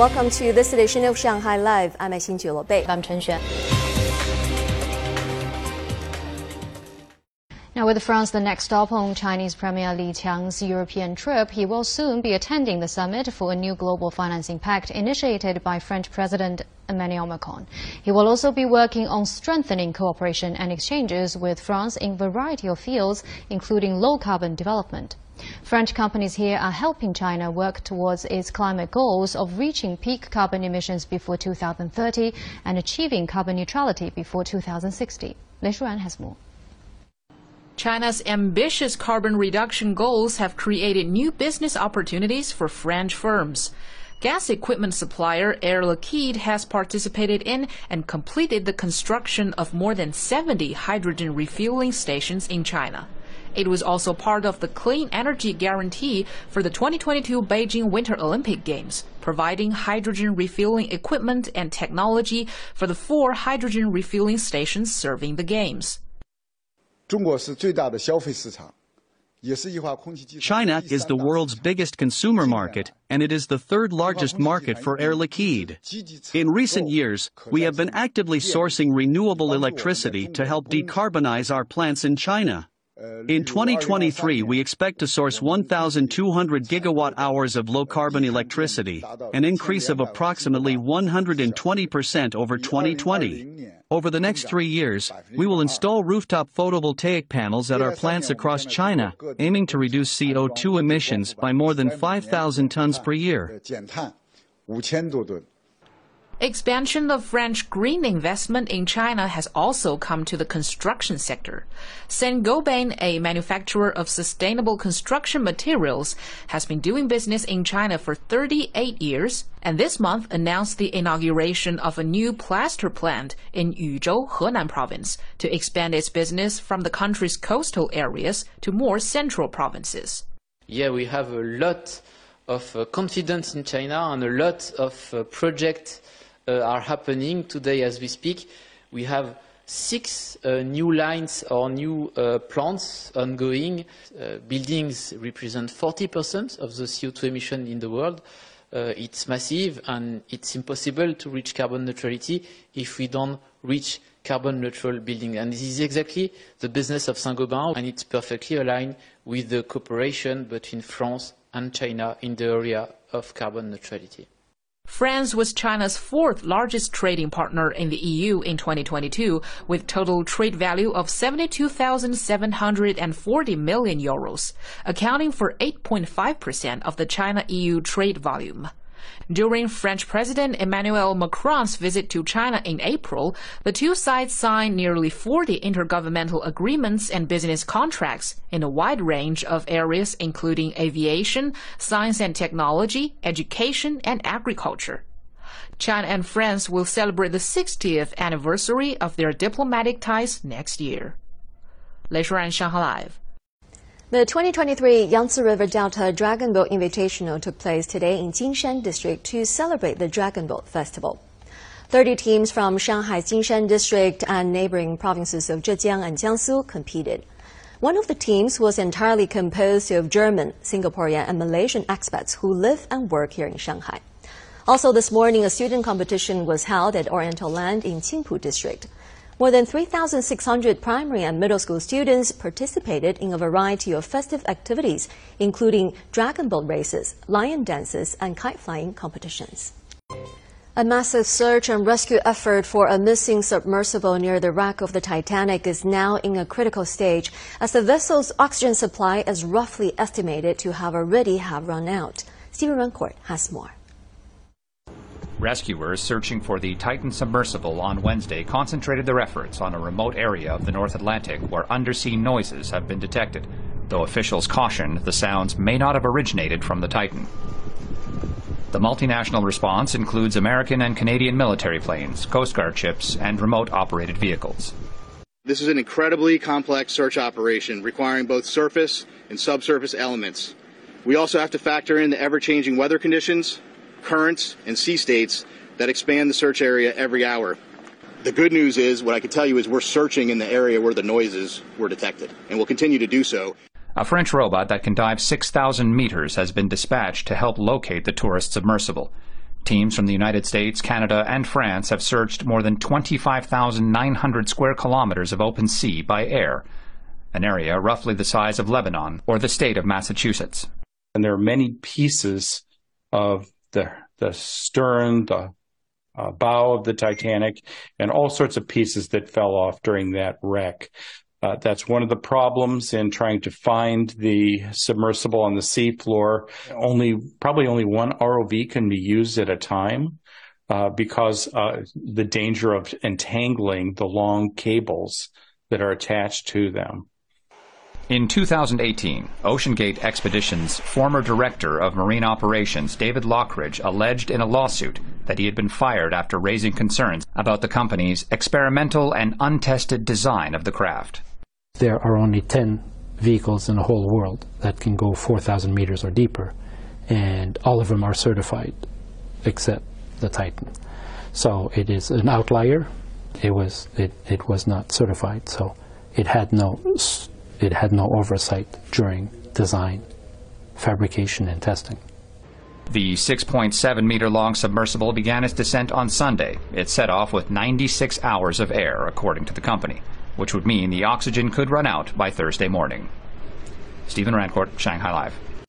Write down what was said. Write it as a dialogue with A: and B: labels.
A: Welcome to this edition of Shanghai Live. I'm Xin Bei.
B: I'm Chen Xuan. Now, with France the next stop on Chinese Premier Li Qiang's European trip, he will soon be attending the summit for a new global financing pact initiated by French President Emmanuel Macron. He will also be working on strengthening cooperation and exchanges with France in a variety of fields, including low carbon development. French companies here are helping China work towards its climate goals of reaching peak carbon emissions before 2030 and achieving carbon neutrality before 2060. Lei Shuran has more.
C: China's ambitious carbon reduction goals have created new business opportunities for French firms. Gas equipment supplier Air Liquide has participated in and completed the construction of more than 70 hydrogen refueling stations in China. It was also part of the clean energy guarantee for the 2022 Beijing Winter Olympic Games, providing hydrogen refueling equipment and technology for the four hydrogen refueling stations serving the games.
D: China
E: is the world's biggest consumer market, and it is the third largest market for Air Liquide. In recent years, we have been actively sourcing renewable electricity to help decarbonize our plants in China. In 2023, we expect to source 1,200 gigawatt hours of low carbon electricity, an increase of approximately 120% over 2020. Over the next three years, we will install rooftop photovoltaic panels at our plants across China, aiming to reduce CO2 emissions by more than 5,000 tons per year.
C: Expansion of French green investment in China has also come to the construction sector. Saint-Gobain, a manufacturer of sustainable construction materials, has been doing business in China for 38 years and this month announced the inauguration of a new plaster plant in Yuzhou, Henan province to expand its business from the country's coastal areas to more central provinces.
F: Yeah, we have a lot of uh, confidence in China and a lot of uh, projects are happening today as we speak. We have six uh, new lines or new uh, plants ongoing. buildings represent 40% of the CO2 emission in the world. it's massive and it's impossible to reach carbon neutrality if we don't reach carbon neutral building. And this is exactly the business of Saint-Gobain and it's perfectly aligned with the cooperation between France and China in the area of carbon neutrality.
C: France was China's fourth largest trading partner in the EU in 2022, with total trade value of 72,740 million euros, accounting for 8.5% of the China-EU trade volume. During French President Emmanuel Macron's visit to China in April, the two sides signed nearly 40 intergovernmental agreements and business contracts in a wide range of areas including aviation, science and technology, education, and agriculture. China and France will celebrate the 60th anniversary of their diplomatic ties next year. 雷舒然，上海 Live。
A: The 2023 Yangtze River Delta Dragon Boat Invitational took place today in Jinshan District to celebrate the Dragon Boat Festival. 30 teams from Shanghai's Jinshan District and neighboring provinces of Zhejiang and Jiangsu competed. One of the teams was entirely composed of German, Singaporean, and Malaysian expats who live and work here in Shanghai. Also this morning, a student competition was held at Oriental Land in Qingpu District. More than 3,600 primary and middle school students participated in a variety of festive activities, including dragon boat races, lion dances, and kite flying competitions. A massive search and rescue effort for a missing submersible near the wreck of the Titanic is now in a critical stage as the vessel's oxygen supply is roughly estimated to have already have run out. Stephen Rancourt has more.
G: Rescuers searching for the Titan submersible on Wednesday concentrated their efforts on a remote area of the North Atlantic where undersea noises have been detected, though officials caution the sounds may not have originated from the Titan. The multinational response includes American and Canadian military planes, Coast Guard ships, and remote operated vehicles.
H: This is an incredibly complex search operation requiring both surface and subsurface elements. We also have to factor in the ever changing weather conditions, currents, and sea states that expand the search area every hour. The good news is, what I can tell you is we're searching in the area where the noises were detected, and we'll continue to do so.
G: A French robot that can dive 6,000 meters has been dispatched to help locate the tourist submersible. Teams from the United States, Canada, and France have searched more than 25,900 square kilometers of open sea by air, an area roughly the size of Lebanon or the state of Massachusetts.
D: And there are many pieces of the, the stern, the uh, bow of the Titanic, and all sorts of pieces that fell off during that wreck. Uh, that's one of the problems in trying to find the submersible on the seafloor. Only, probably only one ROV can be used at a time. Uh, because uh, the danger of entangling the long cables that are attached to them.
G: In 2018, OceanGate Expeditions' former director of marine operations, David Lochridge, alleged in a lawsuit that he had been fired after raising concerns about the company's experimental and untested design of the craft.
I: There are only 10 vehicles in the whole world that can go 4,000 meters or deeper, and all of them are certified except the Titan. So it is an outlier. It was it, it was not certified, so it had no it had no oversight during design, fabrication, and testing.
G: The 6.7 meter long submersible began its descent on Sunday. It set off with 96 hours of air, according to the company, which would mean the oxygen could run out by Thursday morning. Stephen Rancourt, Shanghai Live.